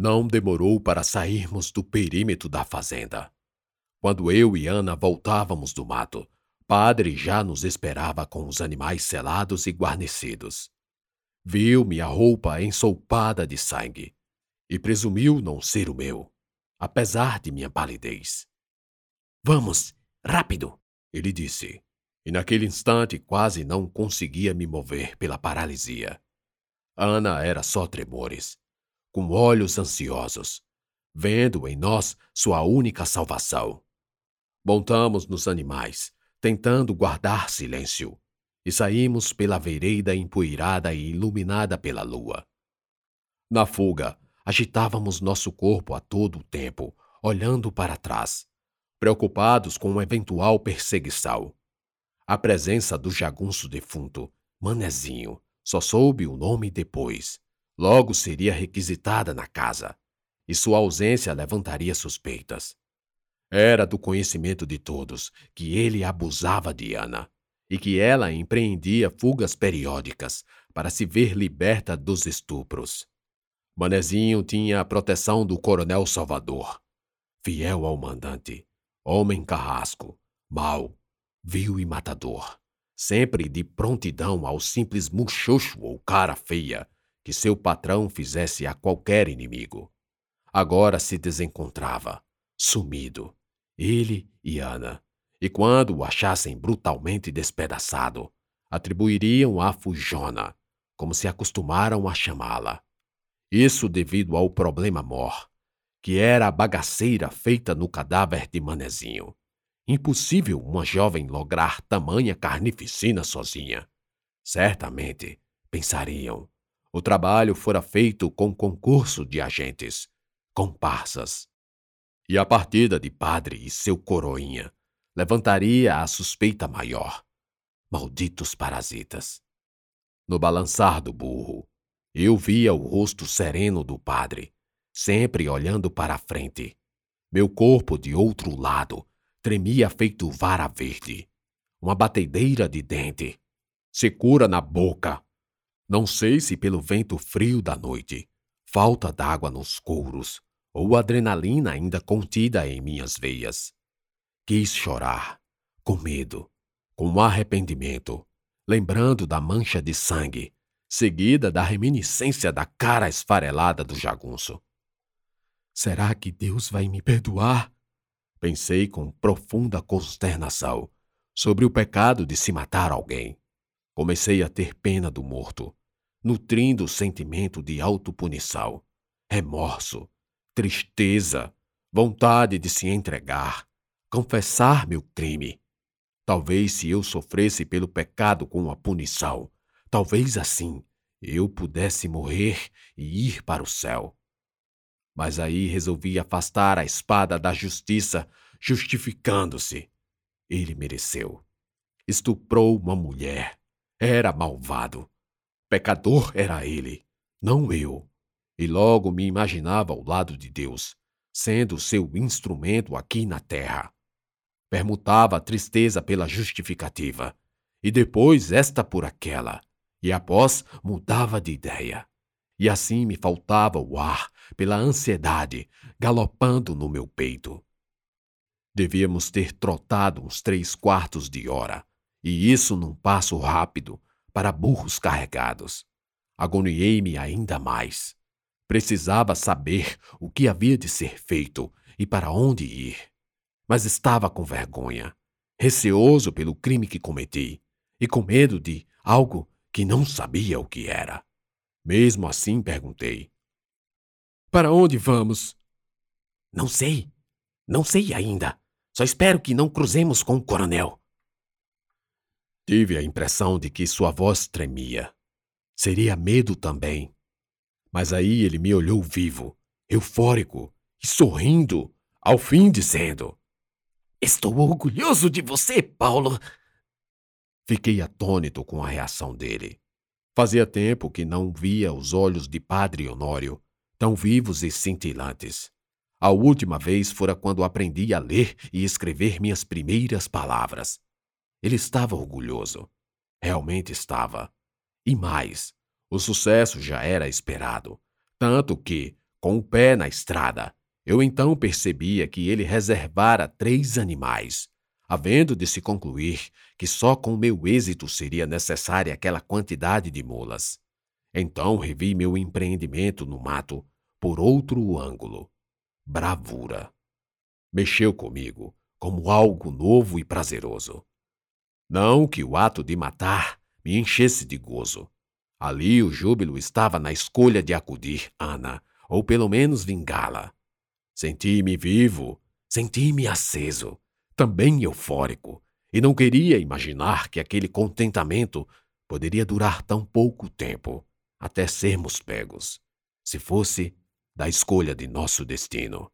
Não demorou para sairmos do perímetro da fazenda. Quando eu e Ana voltávamos do mato, Padre já nos esperava com os animais selados e guarnecidos. Viu minha roupa ensolpada de sangue e presumiu não ser o meu, apesar de minha palidez. Vamos, rápido, ele disse, e naquele instante quase não conseguia me mover pela paralisia. Ana era só tremores, com olhos ansiosos, vendo em nós sua única salvação. Montamos nos animais, tentando guardar silêncio, e saímos pela vereda empoeirada e iluminada pela lua. Na fuga, agitávamos nosso corpo a todo o tempo, olhando para trás, preocupados com uma eventual perseguição. A presença do jagunço defunto, Manezinho, só soube o nome depois. Logo seria requisitada na casa, e sua ausência levantaria suspeitas. Era do conhecimento de todos que ele abusava de Ana e que ela empreendia fugas periódicas para se ver liberta dos estupros. Manezinho tinha a proteção do coronel Salvador, fiel ao mandante, homem carrasco, mau, vil e matador, sempre de prontidão ao simples muxoxo ou cara feia que seu patrão fizesse a qualquer inimigo. Agora se desencontrava, sumido, ele e Ana, e quando o achassem brutalmente despedaçado, atribuiriam a Fujona, como se acostumaram a chamá-la. Isso devido ao problema mor, que era a bagaceira feita no cadáver de Manezinho. Impossível uma jovem lograr tamanha carnificina sozinha. Certamente, pensariam, o trabalho fora feito com concurso de agentes, comparsas. E a partida de padre e seu coroinha levantaria a suspeita maior. Malditos parasitas. No balançar do burro, eu via o rosto sereno do padre, sempre olhando para a frente. Meu corpo, de outro lado, tremia feito vara verde. Uma batedeira de dente. Secura na boca. Não sei se pelo vento frio da noite, falta d'água nos couros, ou adrenalina ainda contida em minhas veias. Quis chorar, com medo, com arrependimento, lembrando da mancha de sangue seguida da reminiscência da cara esfarelada do jagunço. Será que Deus vai me perdoar? Pensei com profunda consternação sobre o pecado de se matar alguém. Comecei a ter pena do morto, nutrindo o sentimento de autopunição, remorso, tristeza, vontade de se entregar, confessar meu crime. Talvez se eu sofresse pelo pecado com a punição, Talvez assim eu pudesse morrer e ir para o céu. Mas aí resolvi afastar a espada da justiça, justificando-se. Ele mereceu. Estuprou uma mulher. Era malvado. Pecador era ele, não eu. E logo me imaginava ao lado de Deus, sendo seu instrumento aqui na terra. Permutava a tristeza pela justificativa, e depois esta por aquela e após mudava de ideia. E assim me faltava o ar pela ansiedade galopando no meu peito. Devíamos ter trotado uns três quartos de hora, e isso num passo rápido, para burros carregados. Agoniei-me ainda mais. Precisava saber o que havia de ser feito e para onde ir. Mas estava com vergonha, receoso pelo crime que cometi e com medo de algo que não sabia o que era. Mesmo assim, perguntei: Para onde vamos? Não sei. Não sei ainda. Só espero que não cruzemos com o coronel. Tive a impressão de que sua voz tremia. Seria medo também. Mas aí ele me olhou vivo, eufórico e sorrindo, ao fim dizendo: Estou orgulhoso de você, Paulo. Fiquei atônito com a reação dele. Fazia tempo que não via os olhos de Padre Honório, tão vivos e cintilantes. A última vez fora quando aprendi a ler e escrever minhas primeiras palavras. Ele estava orgulhoso. Realmente estava. E mais, o sucesso já era esperado, tanto que, com o pé na estrada. Eu então percebia que ele reservara três animais, havendo de se concluir que só com meu êxito seria necessária aquela quantidade de mulas. Então revi meu empreendimento no mato por outro ângulo. Bravura. Mexeu comigo como algo novo e prazeroso. Não que o ato de matar me enchesse de gozo. Ali o júbilo estava na escolha de acudir Ana, ou pelo menos vingá-la. Senti-me vivo, senti-me aceso, também eufórico, e não queria imaginar que aquele contentamento poderia durar tão pouco tempo, até sermos pegos, se fosse da escolha de nosso destino.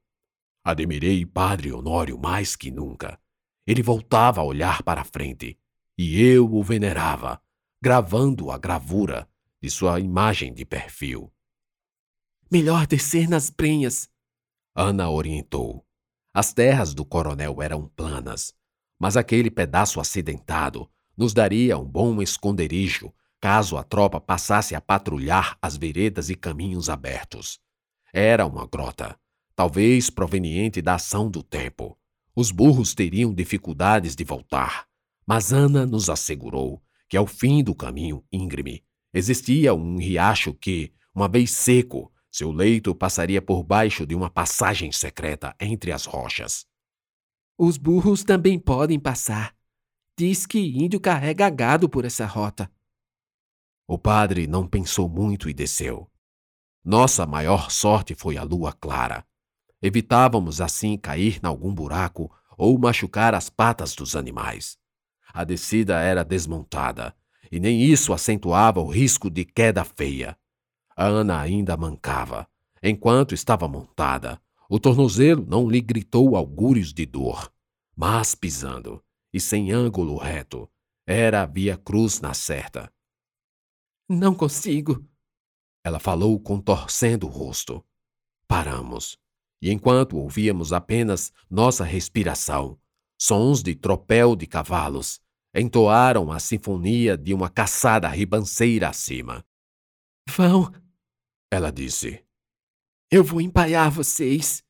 Admirei Padre Honório mais que nunca. Ele voltava a olhar para a frente, e eu o venerava, gravando a gravura de sua imagem de perfil. Melhor descer nas prenhas, Ana orientou. As terras do coronel eram planas, mas aquele pedaço acidentado nos daria um bom esconderijo caso a tropa passasse a patrulhar as veredas e caminhos abertos. Era uma grota, talvez proveniente da ação do tempo. Os burros teriam dificuldades de voltar, mas Ana nos assegurou que ao fim do caminho íngreme existia um riacho que, uma vez seco, seu leito passaria por baixo de uma passagem secreta entre as rochas. Os burros também podem passar. Diz que índio carrega gado por essa rota. O padre não pensou muito e desceu. Nossa maior sorte foi a lua clara. Evitávamos assim cair em algum buraco ou machucar as patas dos animais. A descida era desmontada, e nem isso acentuava o risco de queda feia. A Ana ainda mancava. Enquanto estava montada, o tornozelo não lhe gritou augúrios de dor, mas pisando, e sem ângulo reto, era a via cruz na certa. Não consigo, ela falou contorcendo o rosto. Paramos, e enquanto ouvíamos apenas nossa respiração, sons de tropel de cavalos entoaram a sinfonia de uma caçada ribanceira acima. Vão, ela disse. Eu vou empaiar vocês.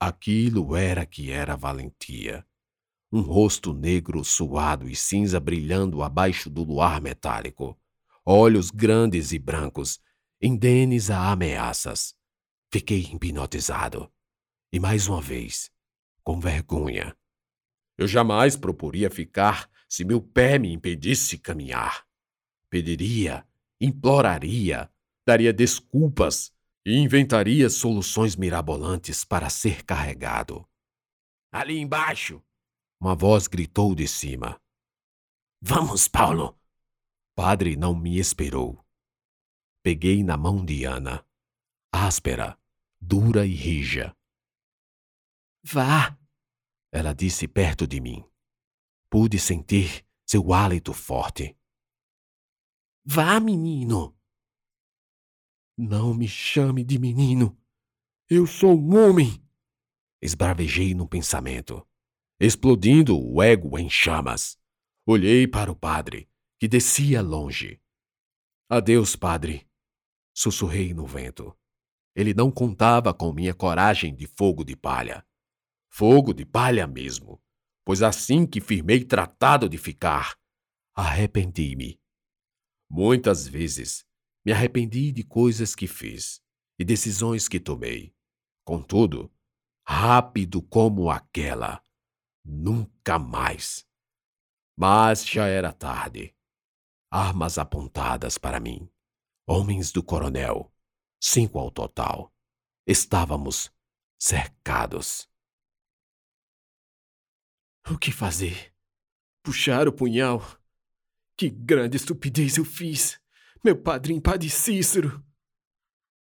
Aquilo era que era valentia. Um rosto negro, suado e cinza brilhando abaixo do luar metálico. Olhos grandes e brancos, indenes a ameaças. Fiquei hipnotizado. E mais uma vez, com vergonha. Eu jamais proporia ficar se meu pé me impedisse caminhar. Pediria, imploraria, daria desculpas e inventaria soluções mirabolantes para ser carregado. Ali embaixo! Uma voz gritou de cima. Vamos, Paulo! Padre não me esperou. Peguei na mão de Ana, áspera, dura e rija. Vá! Ela disse perto de mim. Pude sentir seu hálito forte. Vá, menino! Não me chame de menino. Eu sou um homem. Esbravejei no pensamento, explodindo o ego em chamas. Olhei para o padre, que descia longe. Adeus, padre, sussurrei no vento. Ele não contava com minha coragem de fogo de palha. Fogo de palha mesmo, pois assim que firmei tratado de ficar, arrependi-me. Muitas vezes me arrependi de coisas que fiz e decisões que tomei. Contudo, rápido como aquela, nunca mais. Mas já era tarde. Armas apontadas para mim. Homens do coronel, cinco ao total. Estávamos cercados. O que fazer? Puxar o punhal? Que grande estupidez eu fiz! Meu padrinho Padre Cícero.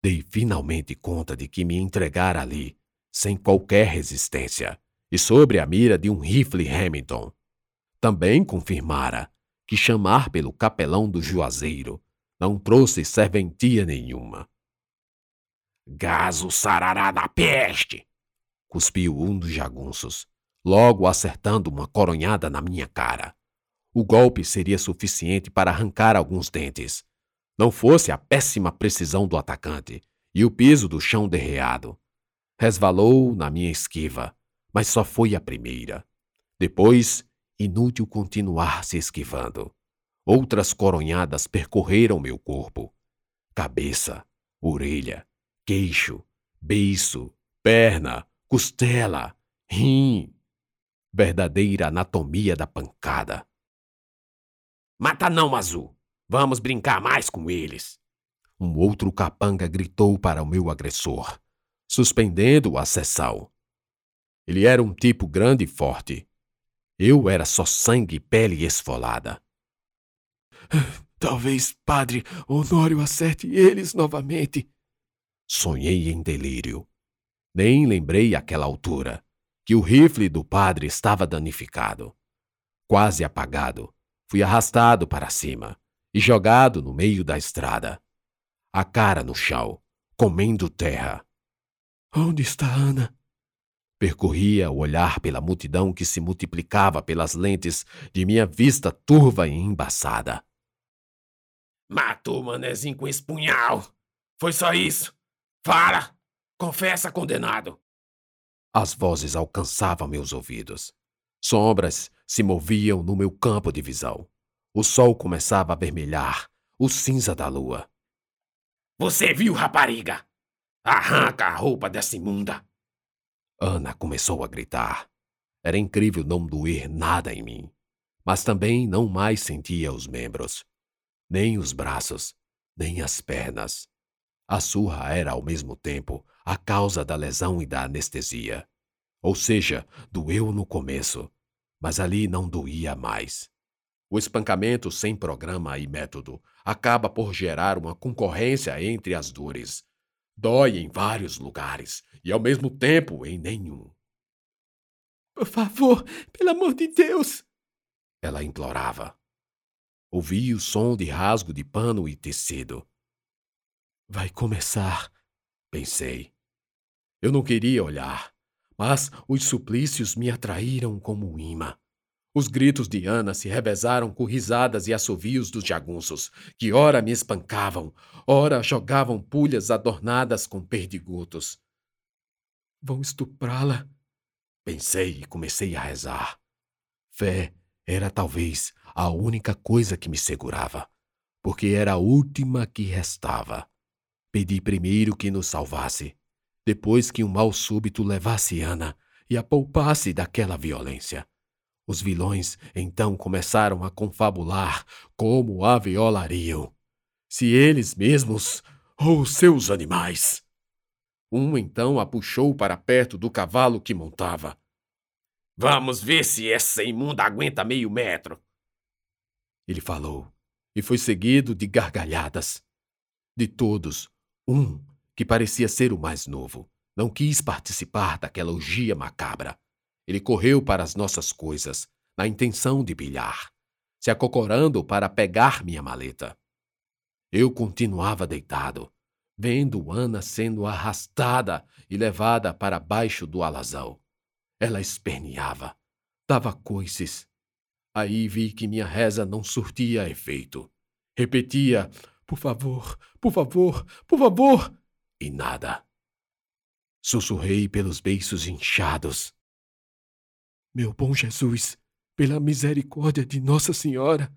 Dei finalmente conta de que me entregara ali, sem qualquer resistência, e sobre a mira de um rifle Hamilton. Também confirmara que chamar pelo capelão do Juazeiro não trouxe serventia nenhuma. Gaso sarará da peste! cuspiu um dos jagunços, logo acertando uma coronhada na minha cara. O golpe seria suficiente para arrancar alguns dentes, não fosse a péssima precisão do atacante e o piso do chão derreado. Resvalou na minha esquiva, mas só foi a primeira. Depois, inútil continuar se esquivando. Outras coronhadas percorreram meu corpo. Cabeça, orelha, queixo, beiço, perna, costela, rim. Verdadeira anatomia da pancada. Mata não, Azul. Vamos brincar mais com eles. Um outro capanga gritou para o meu agressor, suspendendo a sessão. Ele era um tipo grande e forte. Eu era só sangue e pele esfolada. Talvez Padre Honório acerte eles novamente. Sonhei em delírio. Nem lembrei àquela altura que o rifle do padre estava danificado. Quase apagado, fui arrastado para cima e jogado no meio da estrada. A cara no chão, comendo terra. Onde está Ana? Percorria o olhar pela multidão que se multiplicava pelas lentes de minha vista turva e embaçada. Matou o manezinho com esse punhal. Foi só isso. Fala! Confessa, condenado! As vozes alcançavam meus ouvidos. Sombras se moviam no meu campo de visão. O sol começava a vermelhar o cinza da lua. Você viu, rapariga? Arranca a roupa dessa imunda! Ana começou a gritar. Era incrível não doer nada em mim, mas também não mais sentia os membros, nem os braços, nem as pernas. A surra era ao mesmo tempo a causa da lesão e da anestesia. Ou seja, doeu no começo, mas ali não doía mais. O espancamento sem programa e método acaba por gerar uma concorrência entre as dores. Dói em vários lugares e ao mesmo tempo em nenhum. Por favor, pelo amor de Deus! Ela implorava. Ouvi o som de rasgo de pano e tecido. Vai começar, pensei. Eu não queria olhar, mas os suplícios me atraíram como um imã. Os gritos de Ana se revezaram com risadas e assovios dos jagunços, que ora me espancavam, ora jogavam pulhas adornadas com perdigotos. Vão estuprá-la? Pensei e comecei a rezar. Fé era talvez a única coisa que me segurava, porque era a última que restava. Pedi primeiro que nos salvasse, depois que um mal súbito levasse Ana e a poupasse daquela violência. Os vilões então começaram a confabular como a violariam, se eles mesmos ou seus animais. Um então a puxou para perto do cavalo que montava. Vamos ver se essa imunda aguenta meio metro. Ele falou, e foi seguido de gargalhadas. De todos, um, que parecia ser o mais novo, não quis participar daquela orgia macabra. Ele correu para as nossas coisas, na intenção de bilhar, se acocorando para pegar minha maleta. Eu continuava deitado, vendo Ana sendo arrastada e levada para baixo do alazão. Ela esperneava, dava coices. Aí vi que minha reza não surtia efeito. Repetia: Por favor, por favor, por favor! E nada. Sussurrei pelos beiços inchados. Meu bom Jesus, pela misericórdia de Nossa Senhora,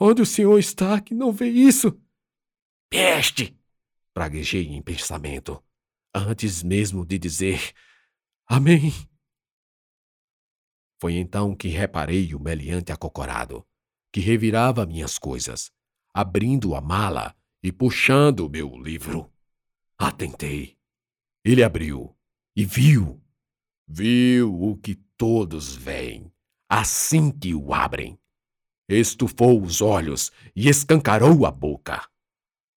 onde o Senhor está que não vê isso? Peste! Praguejei em pensamento, antes mesmo de dizer Amém. Foi então que reparei o meliante acocorado, que revirava minhas coisas, abrindo a mala e puxando meu livro. Atentei. Ele abriu e viu. Viu o que todos veem assim que o abrem. Estufou os olhos e escancarou a boca.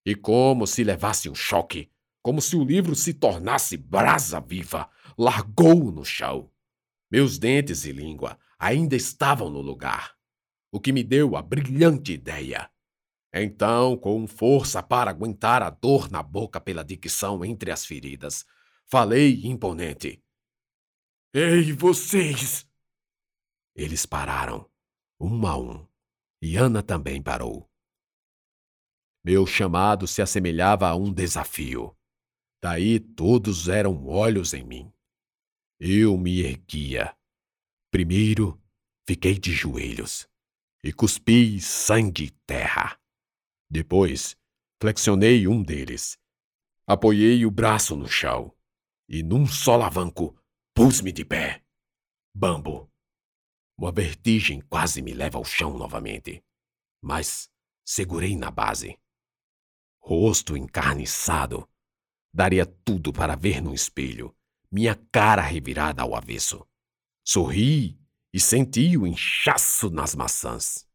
E como se levasse um choque, como se o livro se tornasse brasa viva, largou-o no chão. Meus dentes e língua ainda estavam no lugar, o que me deu a brilhante ideia. Então, com força para aguentar a dor na boca pela dicção entre as feridas, falei imponente. Ei, vocês! Eles pararam, um a um, e Ana também parou. Meu chamado se assemelhava a um desafio. Daí todos eram olhos em mim. Eu me erguia. Primeiro, fiquei de joelhos e cuspi sangue e terra. Depois, flexionei um deles. Apoiei o braço no chão e, num só alavanco, pus-me de pé. Bambo. Uma vertigem quase me leva ao chão novamente, mas segurei na base. Rosto encarniçado. Daria tudo para ver no espelho minha cara revirada ao avesso. Sorri e senti o inchaço nas maçãs.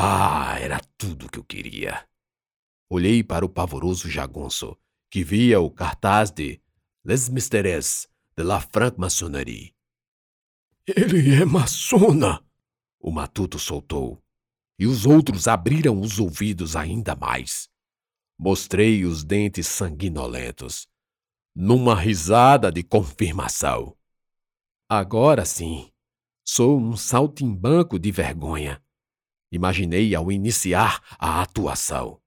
Ah, era tudo que eu queria. Olhei para o pavoroso jagunço, que via o cartaz de Les Mystères de la Franc-Maçonnerie. Ele é maçona! O matuto soltou, e os outros abriram os ouvidos ainda mais. Mostrei os dentes sanguinolentos, numa risada de confirmação. Agora sim, sou um saltimbanco de vergonha. Imaginei ao iniciar a atuação.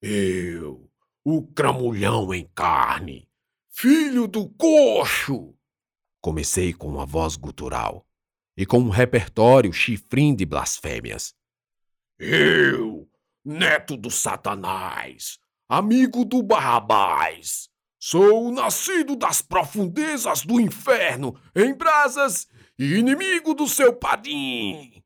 Eu, o cramulhão em carne, filho do coxo! Comecei com uma voz gutural e com um repertório chifrim de blasfêmias. Eu, neto do Satanás, amigo do Barrabás, sou nascido das profundezas do inferno, em brasas, e inimigo do seu padim.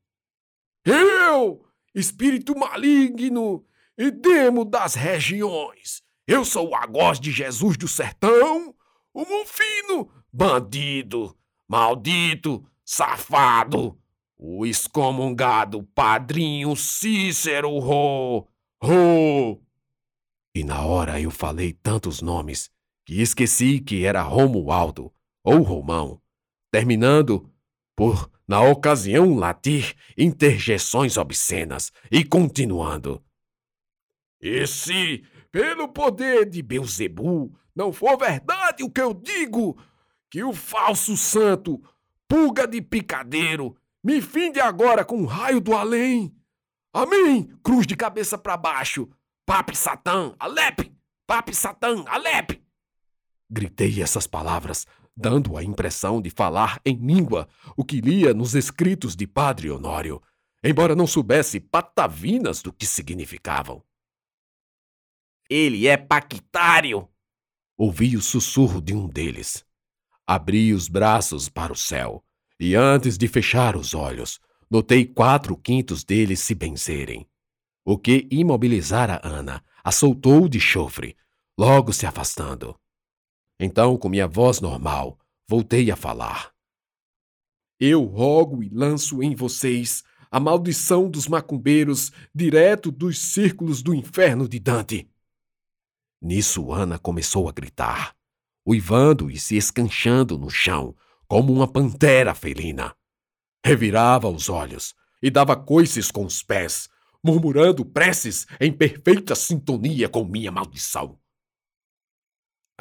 Eu, espírito maligno e demo das regiões, eu sou o agós de Jesus do sertão, o Monfino, bandido, maldito, safado, o excomungado padrinho Cícero Rô, Rô. E na hora eu falei tantos nomes que esqueci que era Romualdo ou Romão, terminando por, na ocasião, latir interjeições obscenas e continuando. E se, pelo poder de Beuzebu, não for verdade o que eu digo, que o falso santo, pulga de picadeiro, me finde agora com um raio do além. Amém! Cruz de cabeça para baixo. Pape Satã, Alep! Pape Satã, Alep! Gritei essas palavras, dando a impressão de falar em língua o que lia nos escritos de Padre Honório, embora não soubesse patavinas do que significavam. Ele é paquitário! Ouvi o sussurro de um deles. Abri os braços para o céu e, antes de fechar os olhos, notei quatro quintos deles se benzerem. O que imobilizara Ana a soltou de chofre, logo se afastando. Então, com minha voz normal, voltei a falar. Eu rogo e lanço em vocês a maldição dos macumbeiros direto dos círculos do inferno de Dante. Nisso, Ana começou a gritar, uivando e se escanchando no chão, como uma pantera felina. Revirava os olhos e dava coices com os pés, murmurando preces em perfeita sintonia com minha maldição.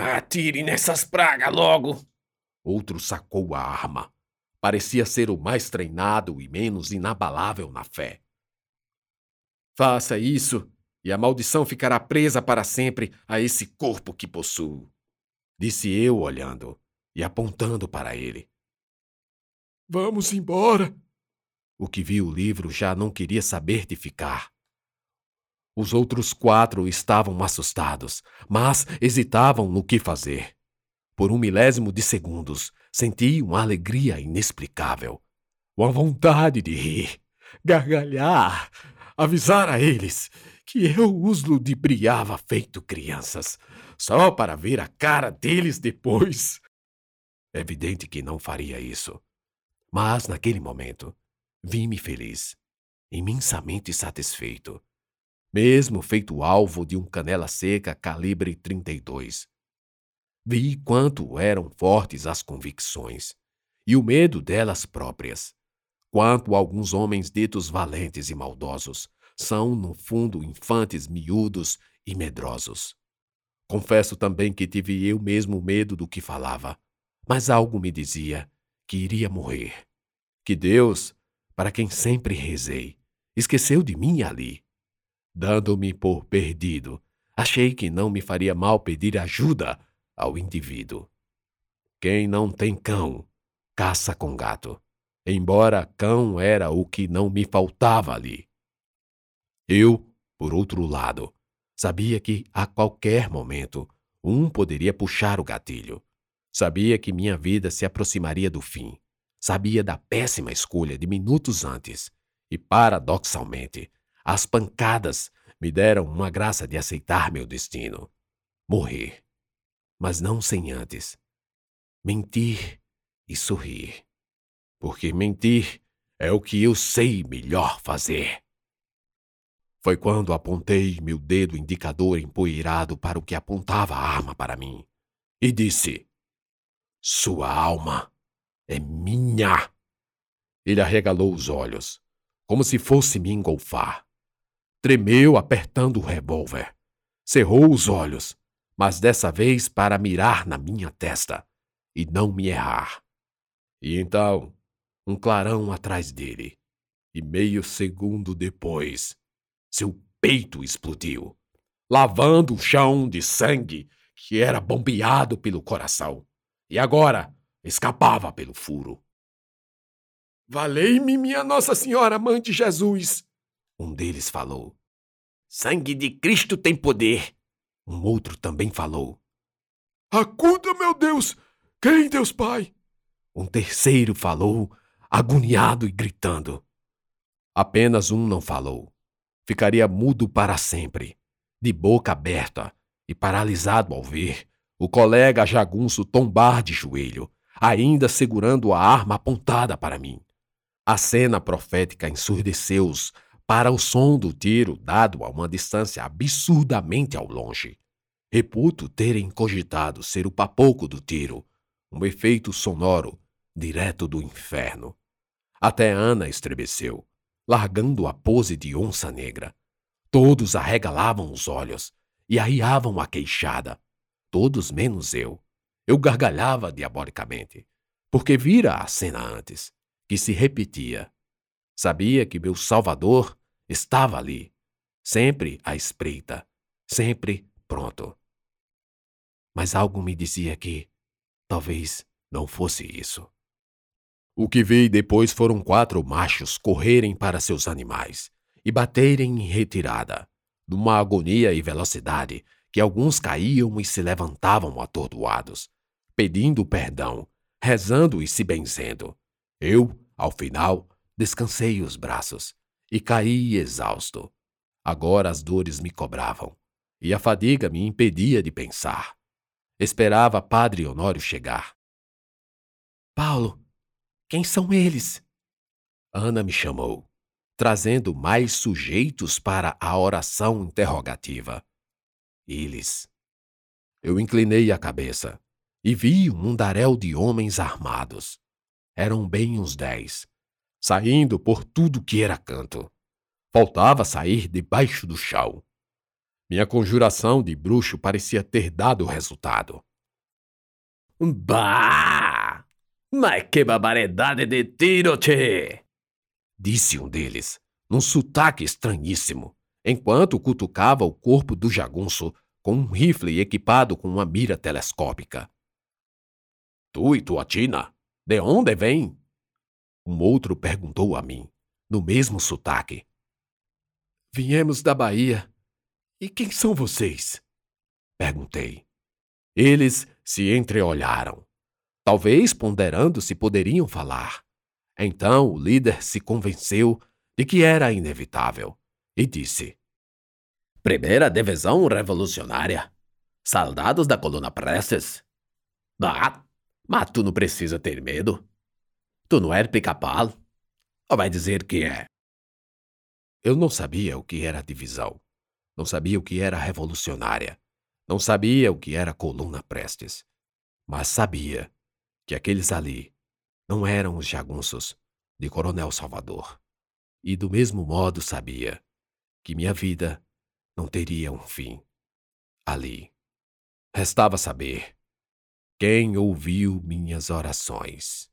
Atire nessas pragas logo! Outro sacou a arma. Parecia ser o mais treinado e menos inabalável na fé. Faça isso e a maldição ficará presa para sempre a esse corpo que possuo. Disse eu, olhando e apontando para ele. Vamos embora. O que viu o livro já não queria saber de ficar. Os outros quatro estavam assustados, mas hesitavam no que fazer. Por um milésimo de segundos, senti uma alegria inexplicável, uma vontade de rir, gargalhar, avisar a eles que eu os ludibriava feito crianças, só para ver a cara deles depois. Evidente que não faria isso. Mas, naquele momento, vi-me feliz, imensamente satisfeito, mesmo feito alvo de um canela seca calibre 32. Vi quanto eram fortes as convicções e o medo delas próprias, quanto alguns homens ditos valentes e maldosos são, no fundo, infantes miúdos e medrosos. Confesso também que tive eu mesmo medo do que falava, mas algo me dizia que iria morrer. Que Deus, para quem sempre rezei, esqueceu de mim ali, dando-me por perdido, Achei que não me faria mal pedir ajuda ao indivíduo. Quem não tem cão, caça com gato, embora cão era o que não me faltava ali. Eu, por outro lado, sabia que a qualquer momento um poderia puxar o gatilho. Sabia que minha vida se aproximaria do fim. Sabia da péssima escolha de minutos antes. E, paradoxalmente, as pancadas me deram uma graça de aceitar meu destino. Morrer. Mas não sem antes. Mentir e sorrir. Porque mentir é o que eu sei melhor fazer. Foi quando apontei meu dedo indicador empoeirado para o que apontava a arma para mim e disse: Sua alma é minha. Ele arregalou os olhos, como se fosse me engolfar. Tremeu apertando o revólver. Cerrou os olhos, mas dessa vez para mirar na minha testa e não me errar. E então, um clarão atrás dele. E meio segundo depois, seu peito explodiu, lavando o chão de sangue que era bombeado pelo coração. E agora escapava pelo furo. Valei-me, minha Nossa Senhora, Mãe de Jesus! Um deles falou. Sangue de Cristo tem poder! Um outro também falou. Acuda, meu Deus! Quem, Deus Pai? Um terceiro falou, agoniado e gritando. Apenas um não falou ficaria mudo para sempre, de boca aberta e paralisado ao ver o colega jagunço tombar de joelho, ainda segurando a arma apontada para mim. A cena profética ensurdeceu-os para o som do tiro dado a uma distância absurdamente ao longe. Reputo terem cogitado ser o papoco do tiro, um efeito sonoro direto do inferno. Até Ana estremeceu, largando a pose de onça negra. Todos arregalavam os olhos e arriavam a queixada. Todos menos eu. Eu gargalhava diabolicamente, porque vira a cena antes, que se repetia. Sabia que meu Salvador estava ali, sempre à espreita, sempre pronto. Mas algo me dizia que talvez não fosse isso. O que vi depois foram quatro machos correrem para seus animais e baterem em retirada, numa agonia e velocidade que alguns caíam e se levantavam atordoados, pedindo perdão, rezando e se benzendo. Eu, ao final, descansei os braços e caí exausto. Agora as dores me cobravam e a fadiga me impedia de pensar. Esperava Padre Honório chegar. Paulo, quem são eles? Ana me chamou, trazendo mais sujeitos para a oração interrogativa. Eles. Eu inclinei a cabeça e vi um mundaréu de homens armados. Eram bem uns dez, saindo por tudo que era canto. Faltava sair debaixo do chão. Minha conjuração de bruxo parecia ter dado resultado. Bah! Mas que barbaridade de tiro, tchê! Disse um deles, num sotaque estranhíssimo, enquanto cutucava o corpo do jagunço com um rifle equipado com uma mira telescópica. Tu e tua tina, de onde vem? Um outro perguntou a mim, no mesmo sotaque. Viemos da Bahia. E quem são vocês? Perguntei. Eles se entreolharam talvez ponderando se poderiam falar. Então o líder se convenceu de que era inevitável e disse: Primeira divisão revolucionária. Soldados da coluna Prestes. Ah, mas tu não precisa ter medo. Tu não é pica-pau. Ou vai dizer que é? Eu não sabia o que era divisão. Não sabia o que era revolucionária. Não sabia o que era coluna Prestes. Mas sabia que aqueles ali não eram os jagunços de Coronel Salvador. E do mesmo modo sabia que minha vida não teria um fim ali. Restava saber quem ouviu minhas orações.